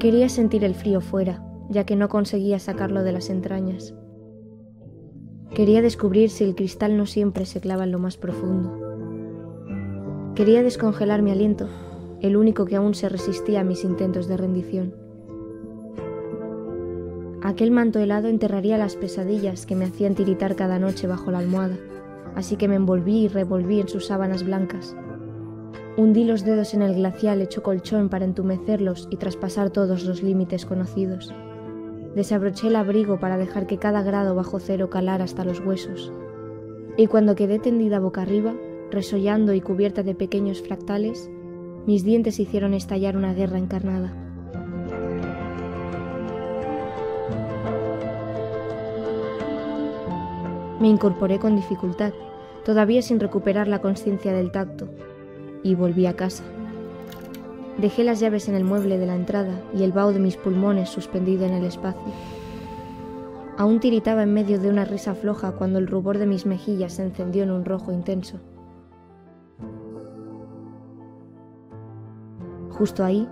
Quería sentir el frío fuera, ya que no conseguía sacarlo de las entrañas. Quería descubrir si el cristal no siempre se clava en lo más profundo. Quería descongelar mi aliento, el único que aún se resistía a mis intentos de rendición. Aquel manto helado enterraría las pesadillas que me hacían tiritar cada noche bajo la almohada, así que me envolví y revolví en sus sábanas blancas. Hundí los dedos en el glacial hecho colchón para entumecerlos y traspasar todos los límites conocidos. Desabroché el abrigo para dejar que cada grado bajo cero calara hasta los huesos. Y cuando quedé tendida boca arriba, resollando y cubierta de pequeños fractales, mis dientes hicieron estallar una guerra encarnada. Me incorporé con dificultad, todavía sin recuperar la conciencia del tacto, y volví a casa. Dejé las llaves en el mueble de la entrada y el vaho de mis pulmones suspendido en el espacio. Aún tiritaba en medio de una risa floja cuando el rubor de mis mejillas se encendió en un rojo intenso. Justo ahí,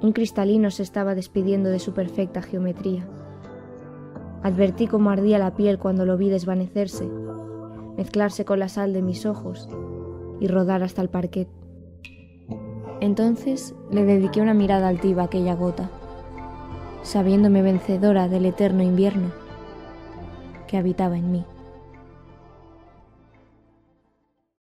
un cristalino se estaba despidiendo de su perfecta geometría. Advertí cómo ardía la piel cuando lo vi desvanecerse, mezclarse con la sal de mis ojos y rodar hasta el parquet. Entonces le dediqué una mirada altiva a aquella gota, sabiéndome vencedora del eterno invierno que habitaba en mí.